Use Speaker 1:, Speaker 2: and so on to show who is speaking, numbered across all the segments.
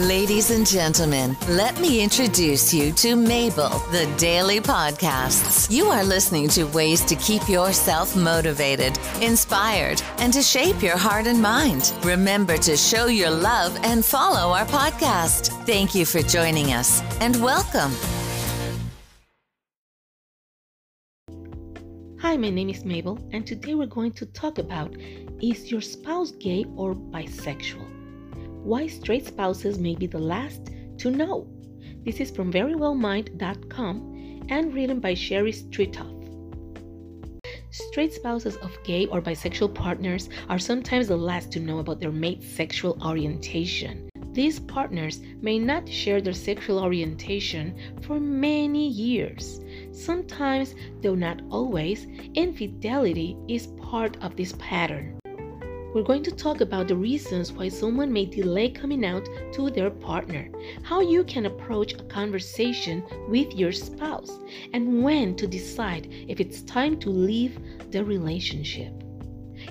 Speaker 1: Ladies and gentlemen, let me introduce you to Mabel, the Daily Podcasts. You are listening to ways to keep yourself motivated, inspired, and to shape your heart and mind. Remember to show your love and follow our podcast. Thank you for joining us and welcome.
Speaker 2: Hi, my name is Mabel, and today we're going to talk about is your spouse gay or bisexual? Why straight spouses may be the last to know. This is from verywellmind.com and written by Sheri Stritof. Straight spouses of gay or bisexual partners are sometimes the last to know about their mate's sexual orientation. These partners may not share their sexual orientation for many years. Sometimes, though not always, infidelity is part of this pattern. We're going to talk about the reasons why someone may delay coming out to their partner, how you can approach a conversation with your spouse, and when to decide if it's time to leave the relationship.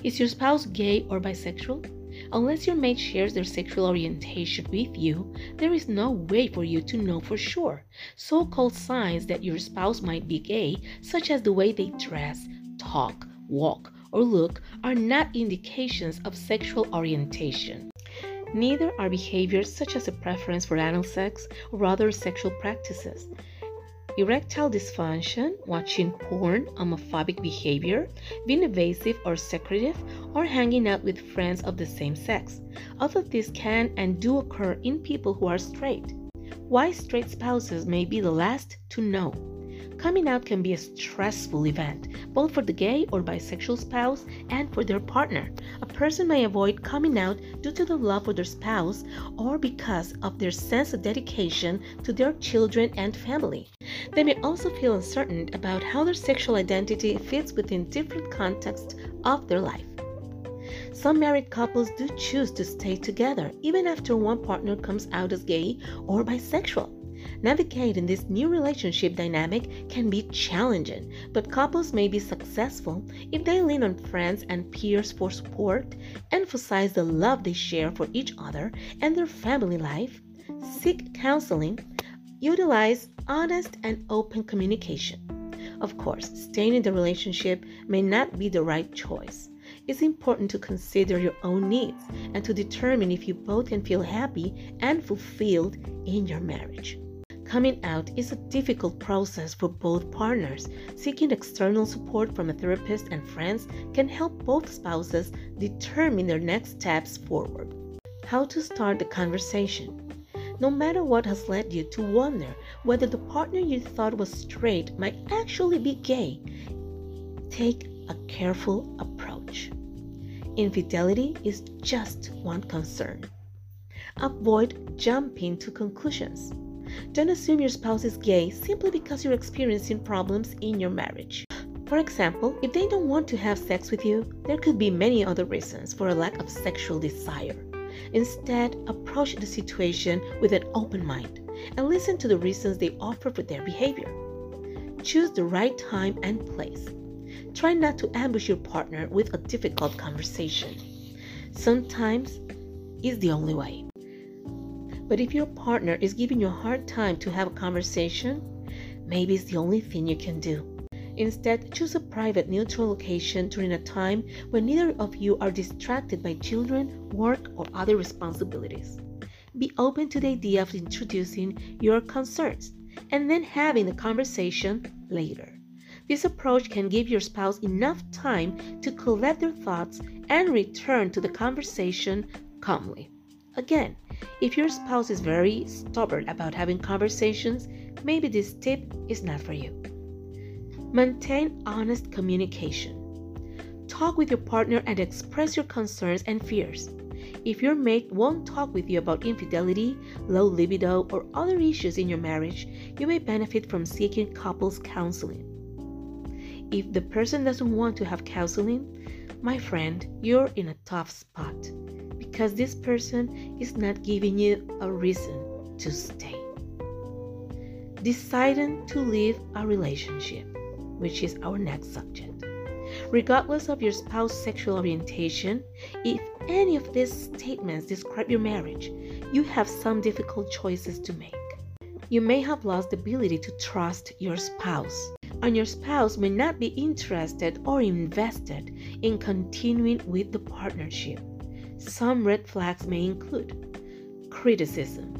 Speaker 2: Is your spouse gay or bisexual? Unless your mate shares their sexual orientation with you, there is no way for you to know for sure. So called signs that your spouse might be gay, such as the way they dress, talk, walk, or look are not indications of sexual orientation. Neither are behaviors such as a preference for anal sex or other sexual practices. Erectile dysfunction, watching porn, homophobic behavior, being evasive or secretive, or hanging out with friends of the same sex. All of these can and do occur in people who are straight. Why straight spouses may be the last to know. Coming out can be a stressful event, both for the gay or bisexual spouse and for their partner. A person may avoid coming out due to the love for their spouse or because of their sense of dedication to their children and family. They may also feel uncertain about how their sexual identity fits within different contexts of their life. Some married couples do choose to stay together even after one partner comes out as gay or bisexual. Navigating this new relationship dynamic can be challenging, but couples may be successful if they lean on friends and peers for support, emphasize the love they share for each other and their family life, seek counseling, utilize honest and open communication. Of course, staying in the relationship may not be the right choice. It's important to consider your own needs and to determine if you both can feel happy and fulfilled in your marriage. Coming out is a difficult process for both partners. Seeking external support from a therapist and friends can help both spouses determine their next steps forward. How to start the conversation. No matter what has led you to wonder whether the partner you thought was straight might actually be gay, take a careful approach. Infidelity is just one concern. Avoid jumping to conclusions. Don't assume your spouse is gay simply because you're experiencing problems in your marriage. For example, if they don't want to have sex with you, there could be many other reasons for a lack of sexual desire. Instead, approach the situation with an open mind and listen to the reasons they offer for their behavior. Choose the right time and place. Try not to ambush your partner with a difficult conversation. Sometimes is the only way. But if your partner is giving you a hard time to have a conversation, maybe it's the only thing you can do. Instead, choose a private, neutral location during a time when neither of you are distracted by children, work, or other responsibilities. Be open to the idea of introducing your concerns and then having the conversation later. This approach can give your spouse enough time to collect their thoughts and return to the conversation calmly. Again, if your spouse is very stubborn about having conversations, maybe this tip is not for you. Maintain honest communication. Talk with your partner and express your concerns and fears. If your mate won't talk with you about infidelity, low libido, or other issues in your marriage, you may benefit from seeking couples counseling. If the person doesn't want to have counseling, my friend, you're in a tough spot because this person is not giving you a reason to stay. Deciding to leave a relationship, which is our next subject. Regardless of your spouse's sexual orientation, if any of these statements describe your marriage, you have some difficult choices to make. You may have lost the ability to trust your spouse, and your spouse may not be interested or invested in continuing with the partnership. Some red flags may include criticism.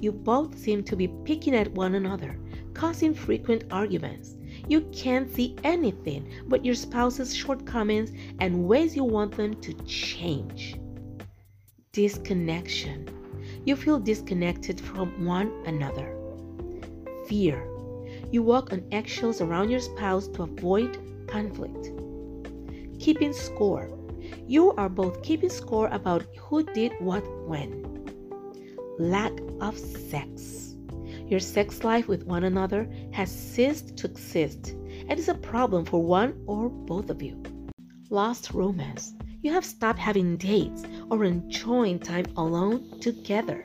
Speaker 2: You both seem to be picking at one another, causing frequent arguments. You can't see anything but your spouse's shortcomings and ways you want them to change. Disconnection. You feel disconnected from one another. Fear. You walk on eggshells around your spouse to avoid conflict. Keeping score. You are both keeping score about who did what when. Lack of sex. Your sex life with one another has ceased to exist and is a problem for one or both of you. Lost romance. You have stopped having dates or enjoying time alone together.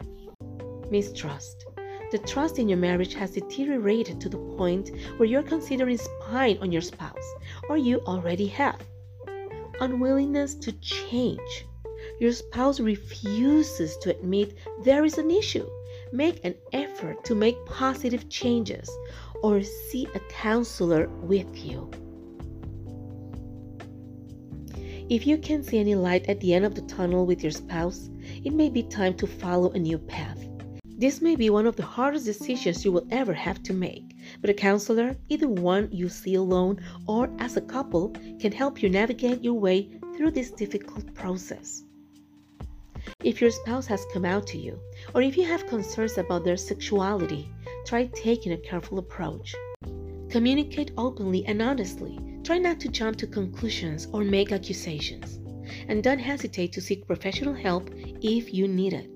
Speaker 2: Mistrust. The trust in your marriage has deteriorated to the point where you're considering spying on your spouse, or you already have. Unwillingness to change. Your spouse refuses to admit there is an issue. Make an effort to make positive changes or see a counselor with you. If you can see any light at the end of the tunnel with your spouse, it may be time to follow a new path. This may be one of the hardest decisions you will ever have to make, but a counselor, either one you see alone or as a couple, can help you navigate your way through this difficult process. If your spouse has come out to you, or if you have concerns about their sexuality, try taking a careful approach. Communicate openly and honestly. Try not to jump to conclusions or make accusations. And don't hesitate to seek professional help if you need it.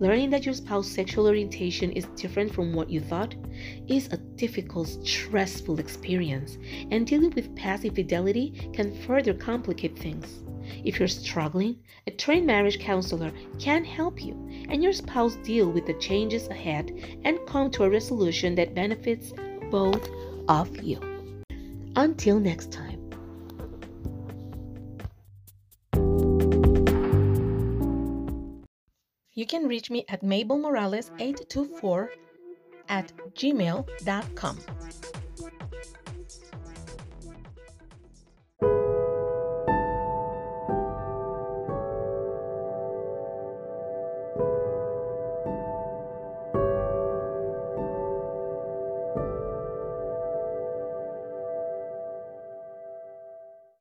Speaker 2: Learning that your spouse's sexual orientation is different from what you thought is a difficult, stressful experience, and dealing with past infidelity can further complicate things. If you're struggling, a trained marriage counselor can help you and your spouse deal with the changes ahead and come to a resolution that benefits both of you. Until next time. You can reach me at mabelmorales824 at gmail.com.